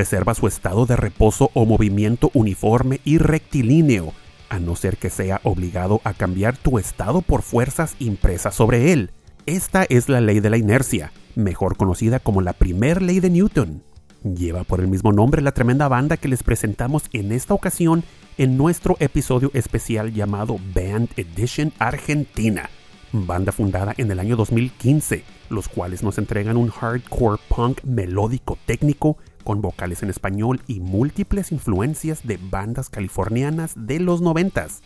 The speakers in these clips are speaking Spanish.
preserva su estado de reposo o movimiento uniforme y rectilíneo, a no ser que sea obligado a cambiar tu estado por fuerzas impresas sobre él. Esta es la ley de la inercia, mejor conocida como la primer ley de Newton. Lleva por el mismo nombre la tremenda banda que les presentamos en esta ocasión en nuestro episodio especial llamado Band Edition Argentina, banda fundada en el año 2015 los cuales nos entregan un hardcore punk melódico técnico con vocales en español y múltiples influencias de bandas californianas de los noventas.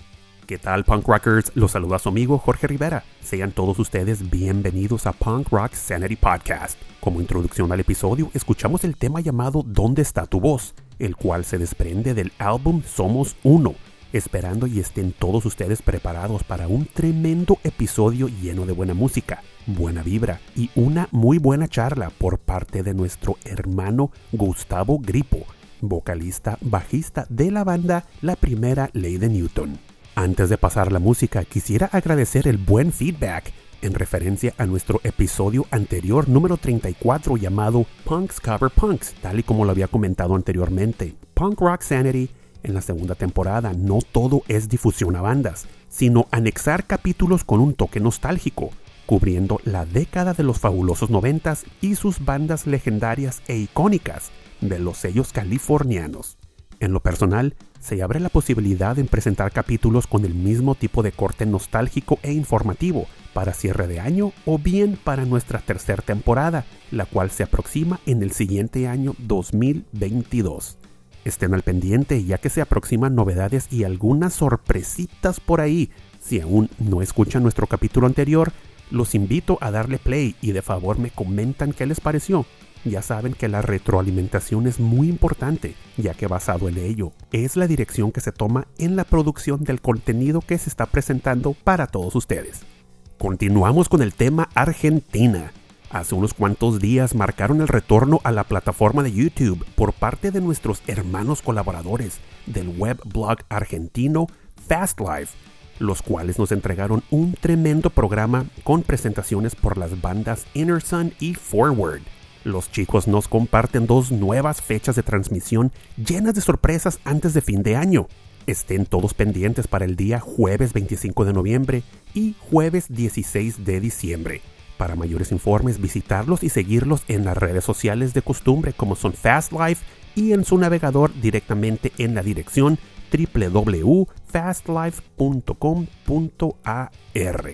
¿Qué tal punk rockers? Los saluda su amigo Jorge Rivera. Sean todos ustedes bienvenidos a Punk Rock Sanity Podcast. Como introducción al episodio, escuchamos el tema llamado ¿Dónde está tu voz? el cual se desprende del álbum Somos Uno, esperando y estén todos ustedes preparados para un tremendo episodio lleno de buena música, buena vibra y una muy buena charla por parte de nuestro hermano Gustavo Gripo, vocalista bajista de la banda La Primera Ley de Newton. Antes de pasar la música, quisiera agradecer el buen feedback en referencia a nuestro episodio anterior número 34 llamado Punks Cover Punks, tal y como lo había comentado anteriormente. Punk Rock Sanity en la segunda temporada no todo es difusión a bandas, sino anexar capítulos con un toque nostálgico, cubriendo la década de los fabulosos noventas y sus bandas legendarias e icónicas de los sellos californianos. En lo personal, se abre la posibilidad de presentar capítulos con el mismo tipo de corte nostálgico e informativo para cierre de año o bien para nuestra tercera temporada, la cual se aproxima en el siguiente año 2022. Estén al pendiente ya que se aproximan novedades y algunas sorpresitas por ahí. Si aún no escuchan nuestro capítulo anterior, los invito a darle play y de favor me comentan qué les pareció. Ya saben que la retroalimentación es muy importante, ya que basado en ello es la dirección que se toma en la producción del contenido que se está presentando para todos ustedes. Continuamos con el tema Argentina hace unos cuantos días marcaron el retorno a la plataforma de YouTube por parte de nuestros hermanos colaboradores del web blog argentino Fast Life, los cuales nos entregaron un tremendo programa con presentaciones por las bandas Inner Sun y Forward. Los chicos nos comparten dos nuevas fechas de transmisión llenas de sorpresas antes de fin de año. Estén todos pendientes para el día jueves 25 de noviembre y jueves 16 de diciembre. Para mayores informes, visitarlos y seguirlos en las redes sociales de costumbre como son Fast Life y en su navegador directamente en la dirección www.fastlife.com.ar.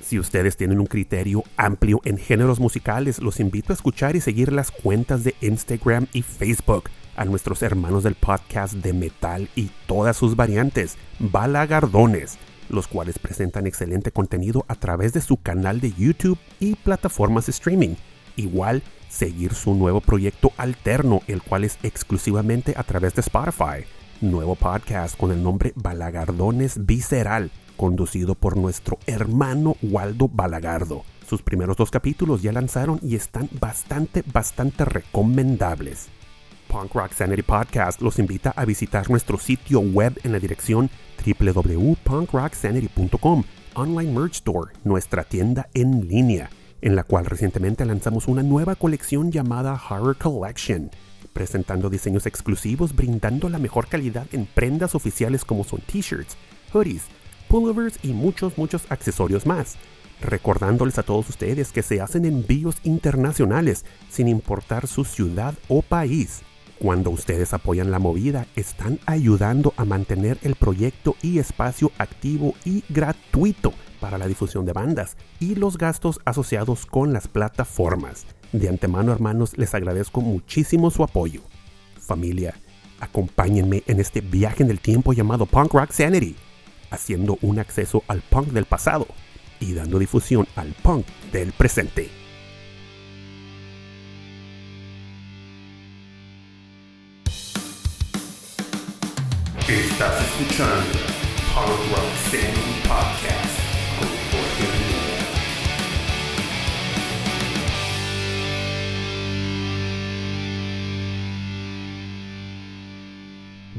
Si ustedes tienen un criterio amplio en géneros musicales, los invito a escuchar y seguir las cuentas de Instagram y Facebook a nuestros hermanos del podcast de metal y todas sus variantes, Balagardones los cuales presentan excelente contenido a través de su canal de YouTube y plataformas de streaming. Igual, seguir su nuevo proyecto alterno, el cual es exclusivamente a través de Spotify. Nuevo podcast con el nombre Balagardones Visceral, conducido por nuestro hermano Waldo Balagardo. Sus primeros dos capítulos ya lanzaron y están bastante, bastante recomendables. Punk Rock Sanity Podcast los invita a visitar nuestro sitio web en la dirección www.punkrocksanity.com Online Merch Store, nuestra tienda en línea, en la cual recientemente lanzamos una nueva colección llamada Horror Collection, presentando diseños exclusivos brindando la mejor calidad en prendas oficiales como son t-shirts, hoodies, pullovers y muchos, muchos accesorios más. Recordándoles a todos ustedes que se hacen envíos internacionales sin importar su ciudad o país. Cuando ustedes apoyan la movida, están ayudando a mantener el proyecto y espacio activo y gratuito para la difusión de bandas y los gastos asociados con las plataformas. De antemano, hermanos, les agradezco muchísimo su apoyo. Familia, acompáñenme en este viaje en el tiempo llamado Punk Rock Sanity, haciendo un acceso al punk del pasado y dando difusión al punk del presente. Estás escuchando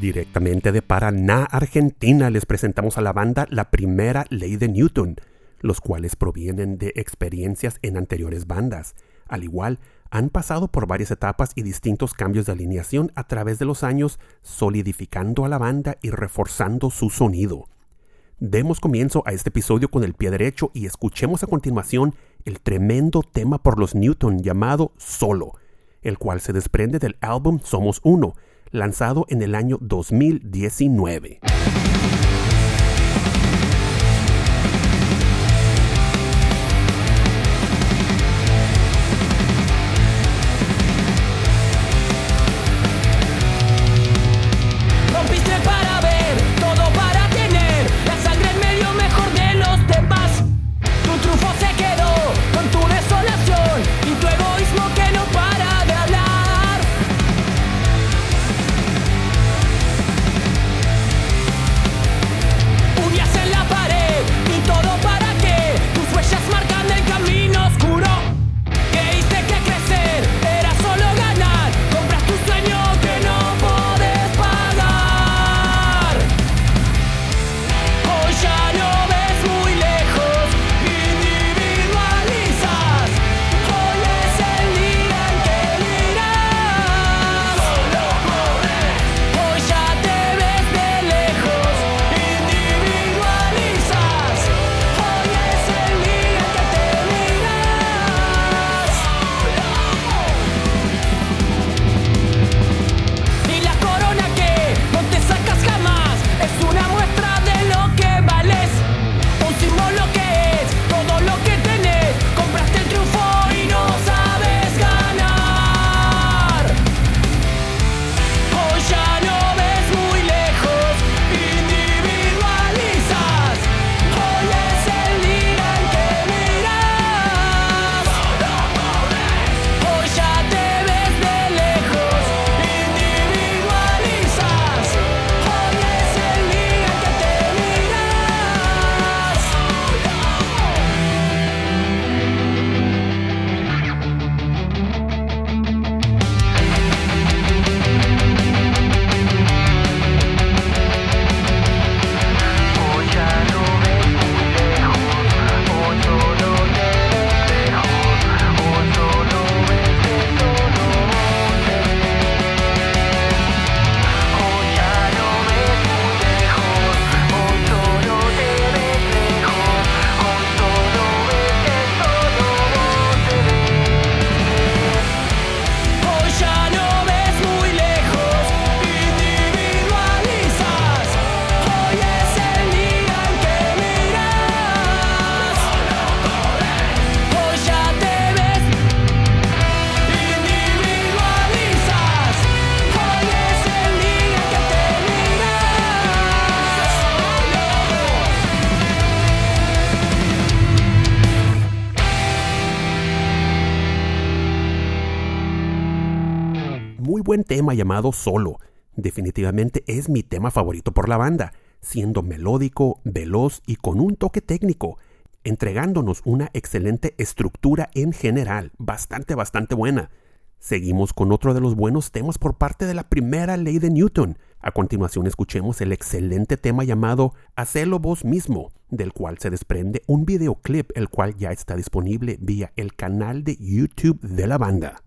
Directamente de Paraná, Argentina, les presentamos a la banda La Primera Ley de Newton, los cuales provienen de experiencias en anteriores bandas. Al igual, han pasado por varias etapas y distintos cambios de alineación a través de los años, solidificando a la banda y reforzando su sonido. Demos comienzo a este episodio con el pie derecho y escuchemos a continuación el tremendo tema por los Newton llamado Solo, el cual se desprende del álbum Somos Uno, lanzado en el año 2019. buen tema llamado Solo. Definitivamente es mi tema favorito por la banda, siendo melódico, veloz y con un toque técnico, entregándonos una excelente estructura en general, bastante, bastante buena. Seguimos con otro de los buenos temas por parte de la primera ley de Newton. A continuación escuchemos el excelente tema llamado Hacelo vos mismo, del cual se desprende un videoclip el cual ya está disponible vía el canal de YouTube de la banda.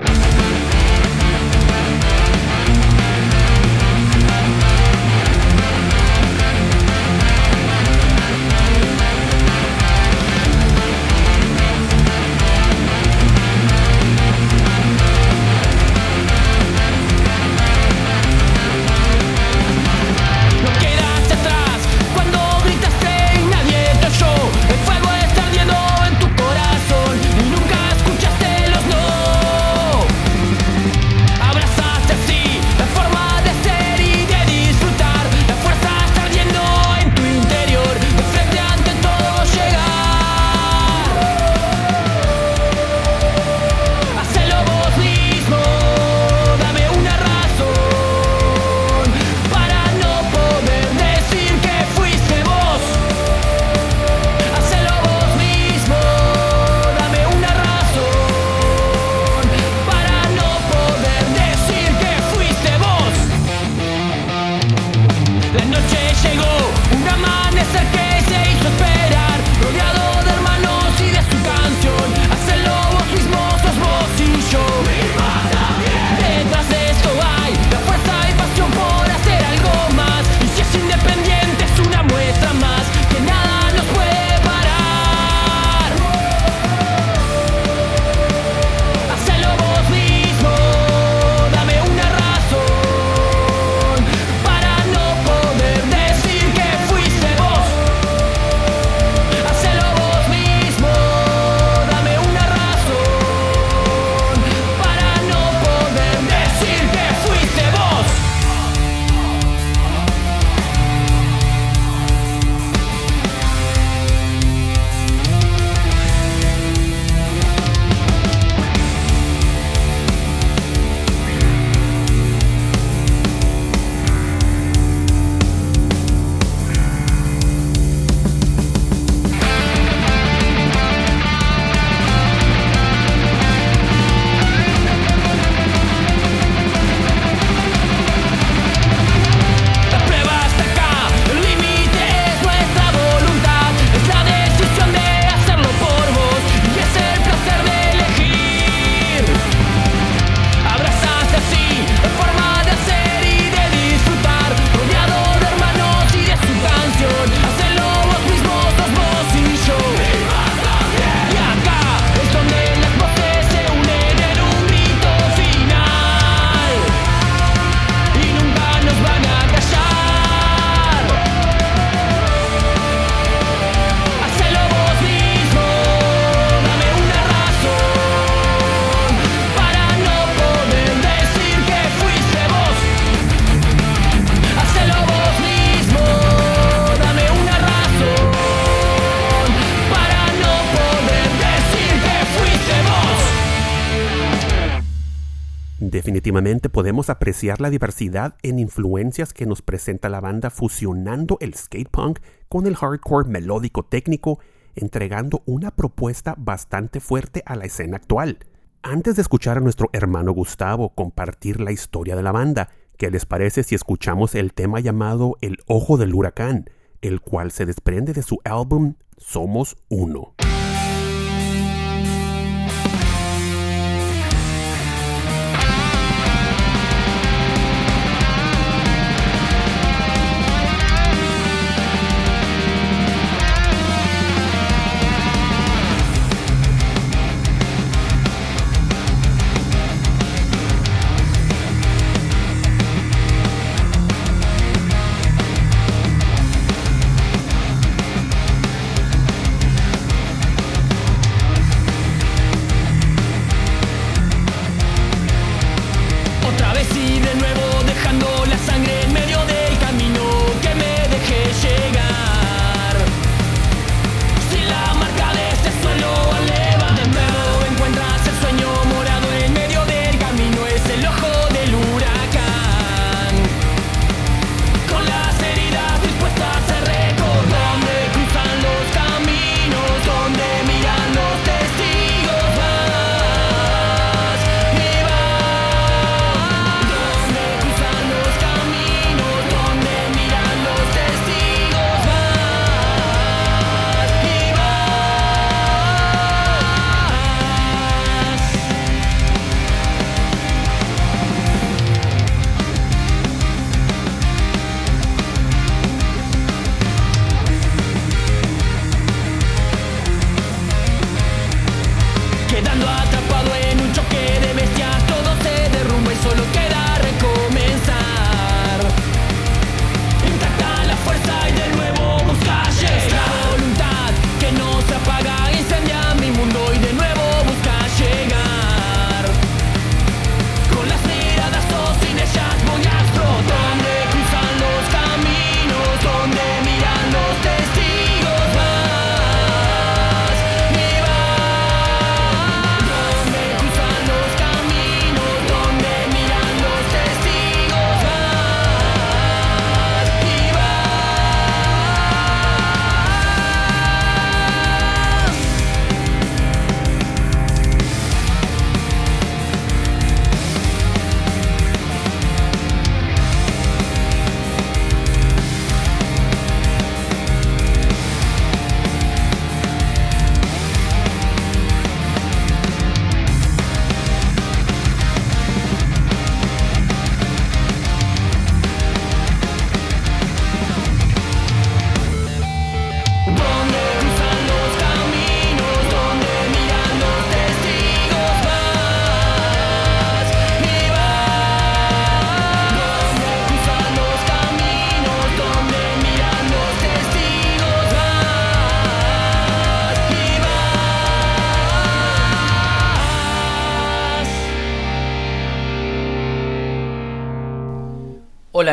Últimamente podemos apreciar la diversidad en influencias que nos presenta la banda fusionando el skate punk con el hardcore melódico técnico, entregando una propuesta bastante fuerte a la escena actual. Antes de escuchar a nuestro hermano Gustavo compartir la historia de la banda, ¿qué les parece si escuchamos el tema llamado El Ojo del Huracán, el cual se desprende de su álbum Somos Uno?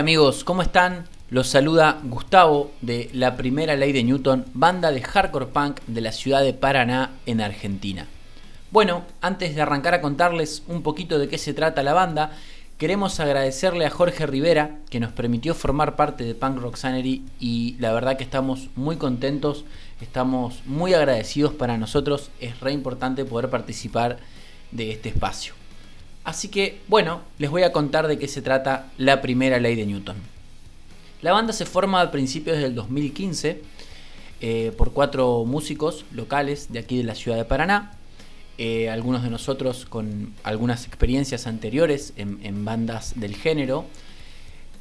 Amigos, ¿cómo están? Los saluda Gustavo de La Primera Ley de Newton, banda de hardcore punk de la ciudad de Paraná, en Argentina. Bueno, antes de arrancar a contarles un poquito de qué se trata la banda, queremos agradecerle a Jorge Rivera que nos permitió formar parte de Punk Rock Sanity y la verdad que estamos muy contentos, estamos muy agradecidos para nosotros, es re importante poder participar de este espacio. Así que, bueno, les voy a contar de qué se trata la primera ley de Newton. La banda se forma a principios del 2015 eh, por cuatro músicos locales de aquí de la ciudad de Paraná. Eh, algunos de nosotros con algunas experiencias anteriores en, bandas del género.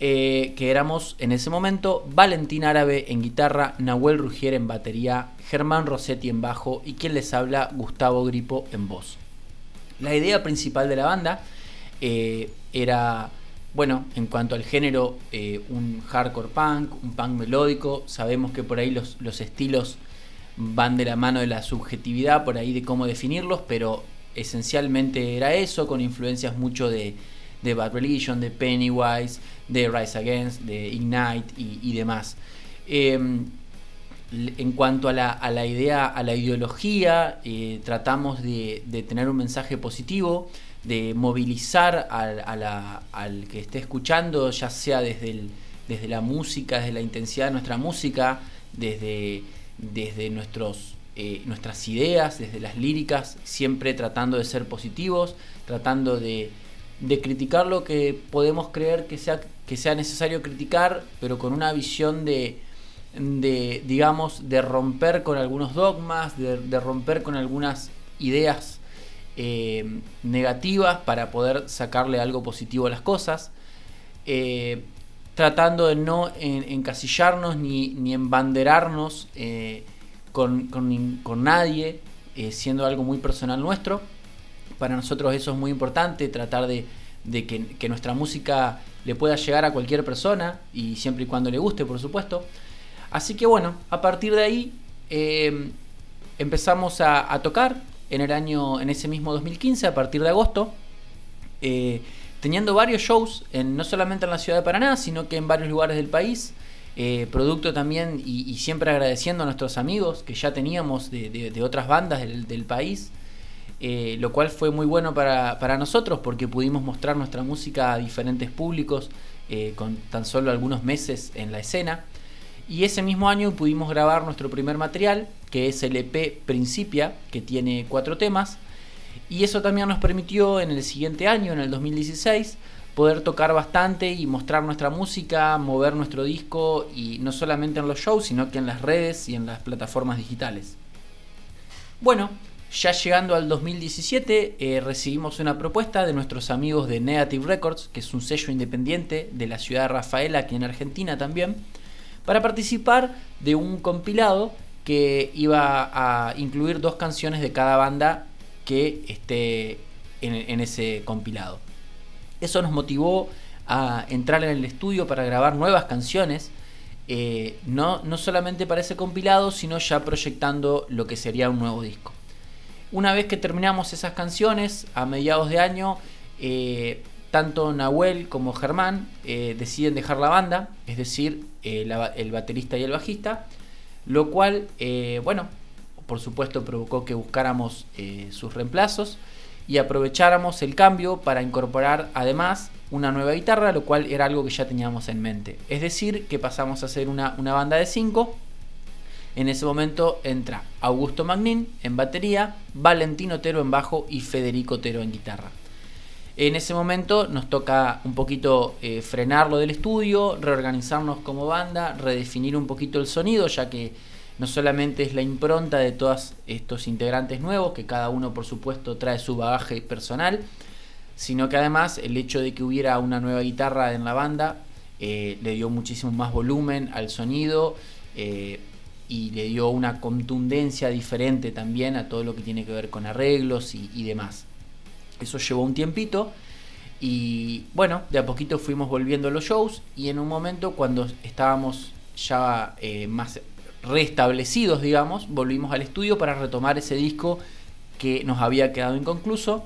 eh, que éramos en ese momento Valentín Árabe en guitarra, Nahuel Rugier en batería, Germán Rossetti en bajo y quien les habla, Gustavo Gripo en voz. La idea principal de la banda eh, era, bueno, en cuanto al género, eh, un hardcore punk, un punk melódico. Sabemos que por ahí los, los estilos van de la mano de la subjetividad, por ahí de cómo definirlos, pero esencialmente era eso, con influencias mucho de, de Bad Religion, de Pennywise, de Rise Against, de Ignite y, demás. Em, en cuanto a la, a la idea, a la ideología, eh, tratamos de, de tener un mensaje positivo, de movilizar al, a la- al que esté escuchando, ya sea desde, el- desde la música, desde la intensidad de nuestra música, desde, desde nuestros, eh, nuestras ideas, desde las líricas, siempre tratando de ser positivos, tratando de, de criticar lo que podemos creer que sea, que sea necesario criticar, pero con una visión de, de digamos, de romper con algunos dogmas, de, romper con algunas ideas eh, negativas para poder sacarle algo positivo a las cosas, eh, tratando de no en- encasillarnos ni, ni embanderarnos eh, con, con con nadie, siendo algo muy personal nuestro. Para nosotros eso es muy importante, tratar de, de que nuestra música le pueda llegar a cualquier persona y siempre y cuando le guste, por supuesto. Así que bueno, a partir de ahí eh, empezamos a, tocar en el año, en ese mismo 2015, a partir de agosto, eh, teniendo varios shows, en, no solamente en la ciudad de Paraná, sino que en varios lugares del país. eh, producto también y, siempre agradeciendo a nuestros amigos que ya teníamos de, otras bandas del, país, eh, lo cual fue muy bueno para, nosotros porque pudimos mostrar nuestra música a diferentes públicos con tan solo algunos meses en la escena. Y ese mismo año pudimos grabar nuestro primer material, que es el EP Principia, que tiene cuatro temas. Y eso también nos permitió en el siguiente año, en el 2016, poder tocar bastante y mostrar nuestra música, mover nuestro disco, y no solamente en los shows, sino que en las redes y en las plataformas digitales. Bueno, ya llegando al 2017, eh, recibimos una propuesta de nuestros amigos de Negative Records, que es un sello independiente de la ciudad de Rafaela, aquí en Argentina también, para participar de un compilado que iba a incluir dos canciones de cada banda que esté en, ese compilado. Eso nos motivó a entrar en el estudio para grabar nuevas canciones, eh, no, no solamente para ese compilado, sino ya proyectando lo que sería un nuevo disco. Una vez que terminamos esas canciones, a mediados de año, eh, tanto Nahuel como Germán eh, deciden dejar la banda, es decir, eh, el baterista y el bajista, lo cual, eh, bueno, por supuesto provocó que buscáramos sus reemplazos y aprovecháramos el cambio para incorporar además una nueva guitarra, lo cual era algo que ya teníamos en mente. Es decir, que pasamos a ser una, banda de cinco. En ese momento entra Augusto Magnin en batería, Valentín Otero en bajo y Federico Otero en guitarra. En ese momento nos toca un poquito eh, frenarlo del estudio, reorganizarnos como banda, redefinir un poquito el sonido, ya que no solamente es la impronta de todos estos integrantes nuevos, que cada uno por supuesto trae su bagaje personal, sino que además el hecho de que hubiera una nueva guitarra en la banda eh, le dio muchísimo más volumen al sonido eh, y le dio una contundencia diferente también a todo lo que tiene que ver con arreglos y demás. Eso llevó un tiempito y bueno, de a poquito fuimos volviendo a los shows y en un momento cuando estábamos ya eh, más restablecidos, digamos, volvimos al estudio para retomar ese disco que nos había quedado inconcluso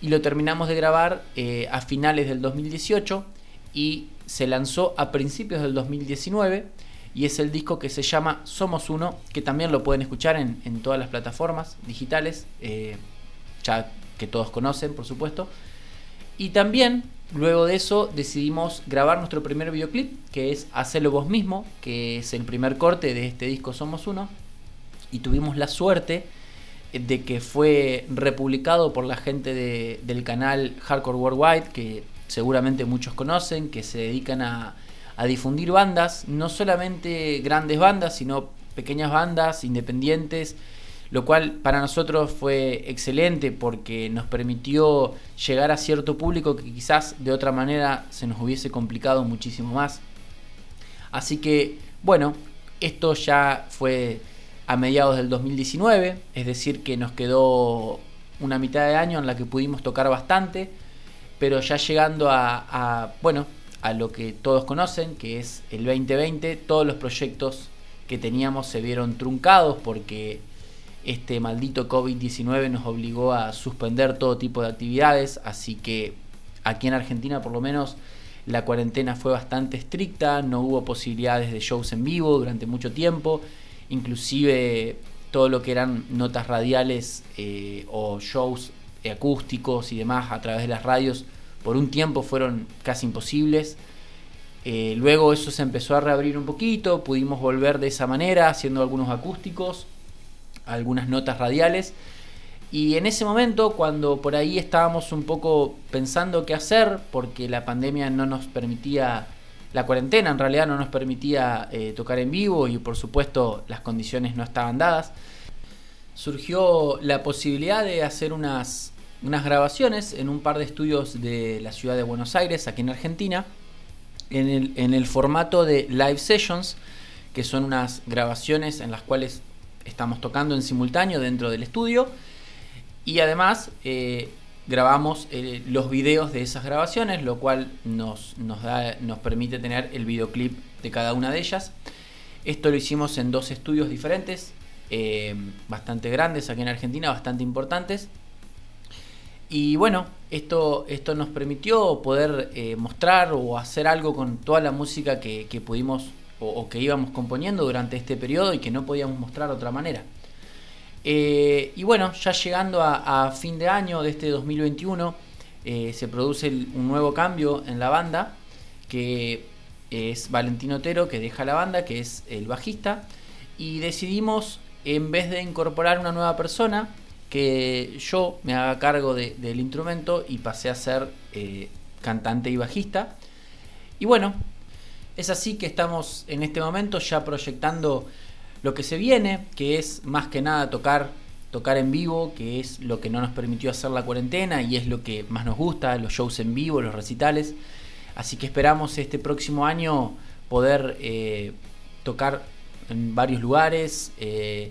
y lo terminamos de grabar eh, a finales del 2018 y se lanzó a principios del 2019 y es el disco que se llama Somos Uno, que también lo pueden escuchar en, todas las plataformas digitales, eh, ya que todos conocen, por supuesto. Y también, luego de eso, decidimos grabar nuestro primer videoclip, que es Hacelo vos mismo, que es el primer corte de este disco Somos Uno. Y tuvimos la suerte de que fue republicado por la gente de- del canal Hardcore Worldwide, que seguramente muchos conocen, que se dedican a, a difundir bandas, no solamente grandes bandas, sino pequeñas bandas independientes, lo cual para nosotros fue excelente porque nos permitió llegar a cierto público que quizás de otra manera se nos hubiese complicado muchísimo más. Así que, bueno, esto ya fue a mediados del 2019, es decir, que nos quedó una mitad de año en la que pudimos tocar bastante, pero ya llegando a, bueno, a lo que todos conocen, que es el 2020, todos los proyectos que teníamos se vieron truncados porque este maldito COVID-19 nos obligó a suspender todo tipo de actividades, así que aquí en Argentina por lo menos la cuarentena fue bastante estricta, no hubo posibilidades de shows en vivo durante mucho tiempo, inclusive todo lo que eran notas radiales eh, o shows acústicos y demás a través de las radios por un tiempo fueron casi imposibles. Eh, luego eso se empezó a reabrir un poquito, pudimos volver de esa manera haciendo algunos acústicos, algunas notas radiales. Y en ese momento, cuando por ahí estábamos un poco pensando qué hacer, porque la pandemia no nos permitía, la cuarentena en realidad no nos permitía eh, tocar en vivo y por supuesto las condiciones no estaban dadas, surgió la posibilidad de hacer unas, unas grabaciones en un par de estudios de la ciudad de Buenos Aires, aquí en Argentina, en el, en el formato de live sessions, que son unas grabaciones en las cuales estamos tocando en simultáneo dentro del estudio y además eh, grabamos eh, los videos de esas grabaciones, lo cual nos, nos, da, nos permite tener el videoclip de cada una de ellas. Esto lo hicimos en dos estudios diferentes, eh, bastante grandes aquí en Argentina, bastante importantes. Y bueno, esto, esto nos permitió poder mostrar o hacer algo con toda la música que pudimos o, que íbamos componiendo durante este periodo y que no podíamos mostrar de otra manera. Eh, y bueno, ya llegando a, fin de año de este 2021, eh, se produce un nuevo cambio en la banda, que es Valentino Otero, que deja la banda, que es el bajista, y decidimos, en vez de incorporar una nueva persona, que yo me haga cargo de, del instrumento y pasé a ser eh, cantante y bajista. Y bueno, es así que estamos en este momento ya proyectando lo que se viene, que es más que nada tocar, tocar en vivo, que es lo que no nos permitió hacer la cuarentena y es lo que más nos gusta, los shows en vivo, los recitales. Así que esperamos este próximo año poder eh, tocar en varios lugares, eh,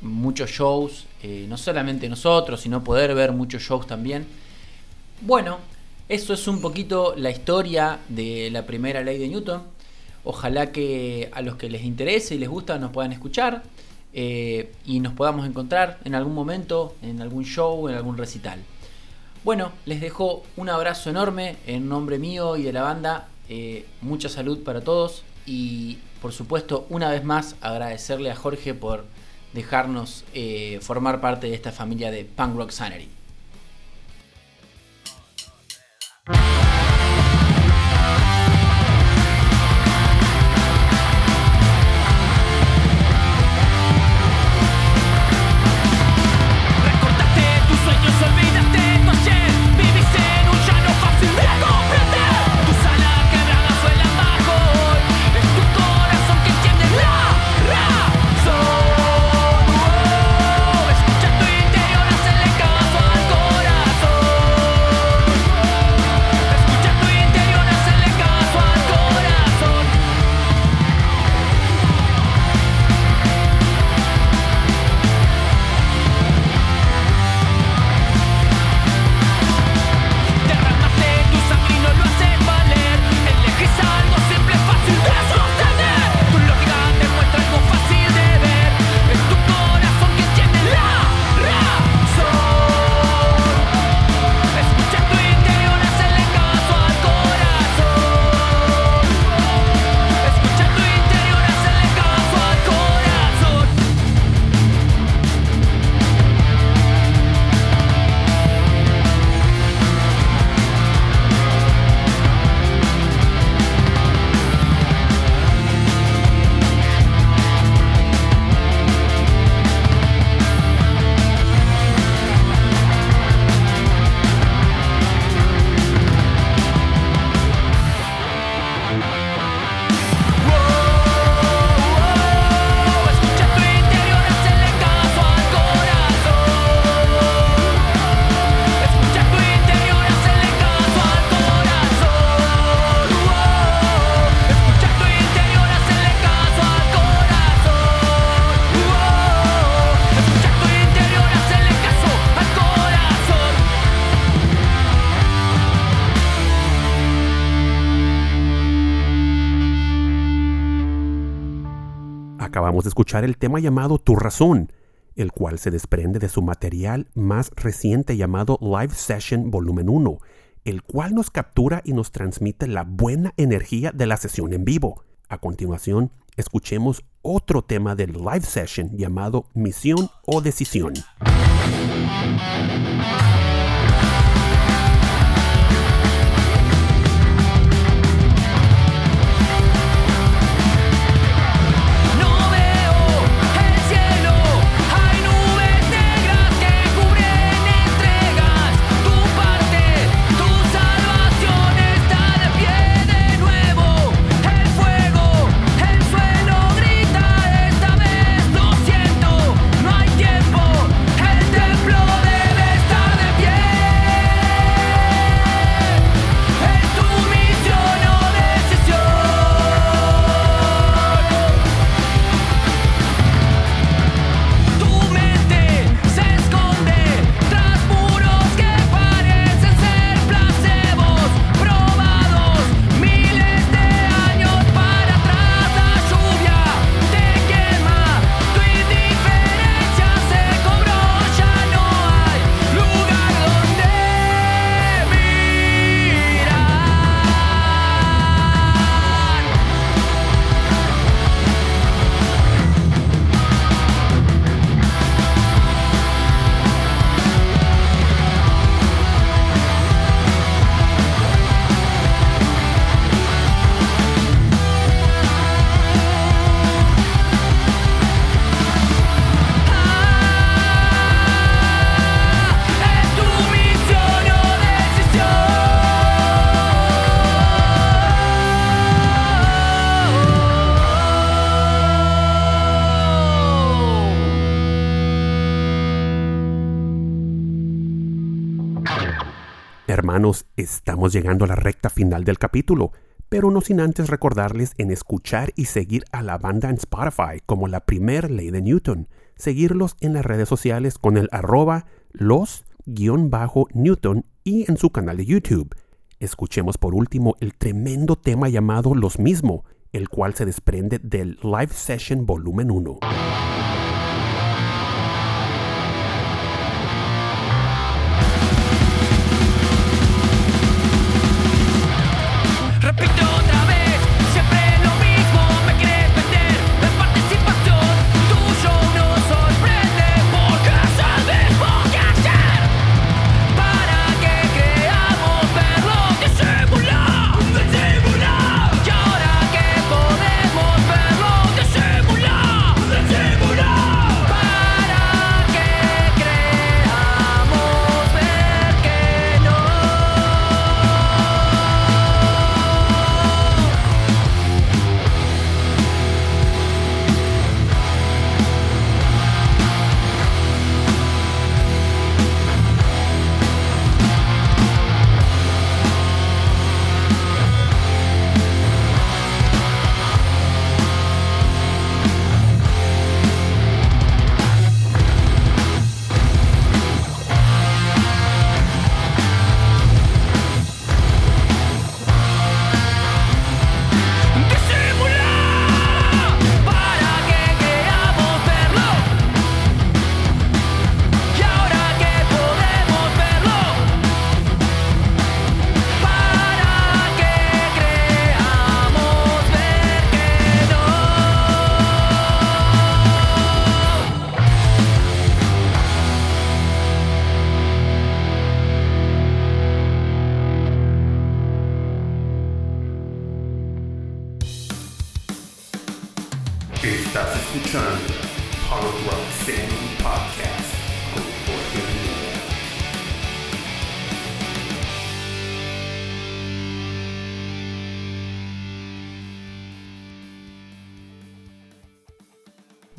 muchos shows, eh, no solamente nosotros, sino poder ver muchos shows también. Bueno, eso es un poquito la historia de la primera ley de Newton. Ojalá que a los que les interese y les gusta nos puedan escuchar eh, y nos podamos encontrar en algún momento, en algún show, en algún recital. Bueno, les dejo un abrazo enorme en nombre mío y de la banda. Eh, mucha salud para todos y por supuesto una vez más agradecerle a Jorge por dejarnos eh, formar parte de esta familia de Punk Rock Sanity. Acabamos de escuchar el tema llamado Tu Razón, el cual se desprende de su material más reciente llamado Live Session Volumen 1, el cual nos captura y nos transmite la buena energía de la sesión en vivo. A continuación, escuchemos otro tema del live session llamado Misión o Decisión. Hermanos, estamos llegando a la recta final del capítulo, pero no sin antes recordarles en escuchar y seguir a la banda en Spotify como la primer ley de Newton, seguirlos en las redes sociales con el arroba los-newton y en su canal de YouTube. Escuchemos por último el tremendo tema llamado Los mismo, el cual se desprende del Live Session Volumen 1.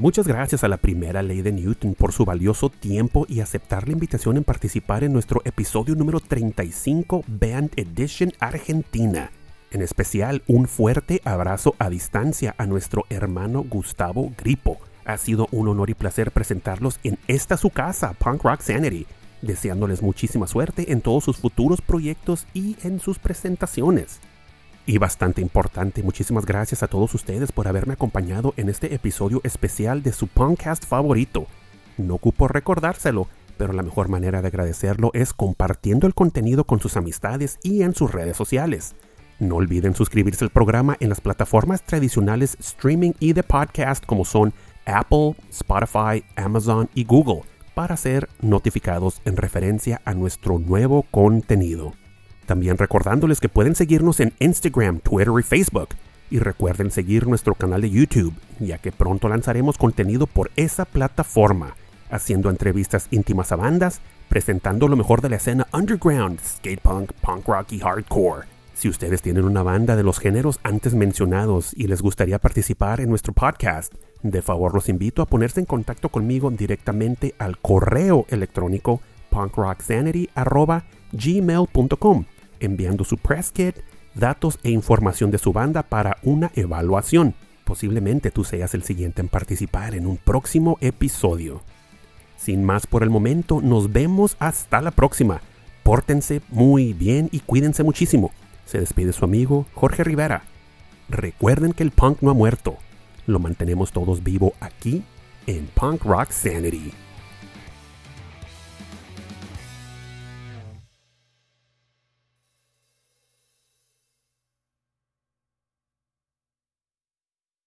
Muchas gracias a la primera ley de Newton por su valioso tiempo y aceptar la invitación en participar en nuestro episodio número 35 Band Edition Argentina. En especial, un fuerte abrazo a distancia a nuestro hermano Gustavo Gripo. Ha sido un honor y placer presentarlos en esta su casa, Punk Rock Sanity, deseándoles muchísima suerte en todos sus futuros proyectos y en sus presentaciones. Y bastante importante, muchísimas gracias a todos ustedes por haberme acompañado en este episodio especial de su podcast favorito. No ocupo recordárselo, pero la mejor manera de agradecerlo es compartiendo el contenido con sus amistades y en sus redes sociales. No olviden suscribirse al programa en las plataformas tradicionales streaming y de podcast como son Apple, Spotify, Amazon y Google para ser notificados en referencia a nuestro nuevo contenido. También recordándoles que pueden seguirnos en Instagram, Twitter y Facebook. Y recuerden seguir nuestro canal de YouTube, ya que pronto lanzaremos contenido por esa plataforma, haciendo entrevistas íntimas a bandas, presentando lo mejor de la escena underground, skate punk, punk rock y hardcore. Si ustedes tienen una banda de los géneros antes mencionados y les gustaría participar en nuestro podcast, de favor los invito a ponerse en contacto conmigo directamente al correo electrónico punkrocksanity.gmail.com enviando su press kit, datos e información de su banda para una evaluación. Posiblemente tú seas el siguiente en participar en un próximo episodio. Sin más por el momento, nos vemos hasta la próxima. Pórtense muy bien y cuídense muchísimo. Se despide su amigo Jorge Rivera. Recuerden que el punk no ha muerto. Lo mantenemos todos vivo aquí en Punk Rock Sanity.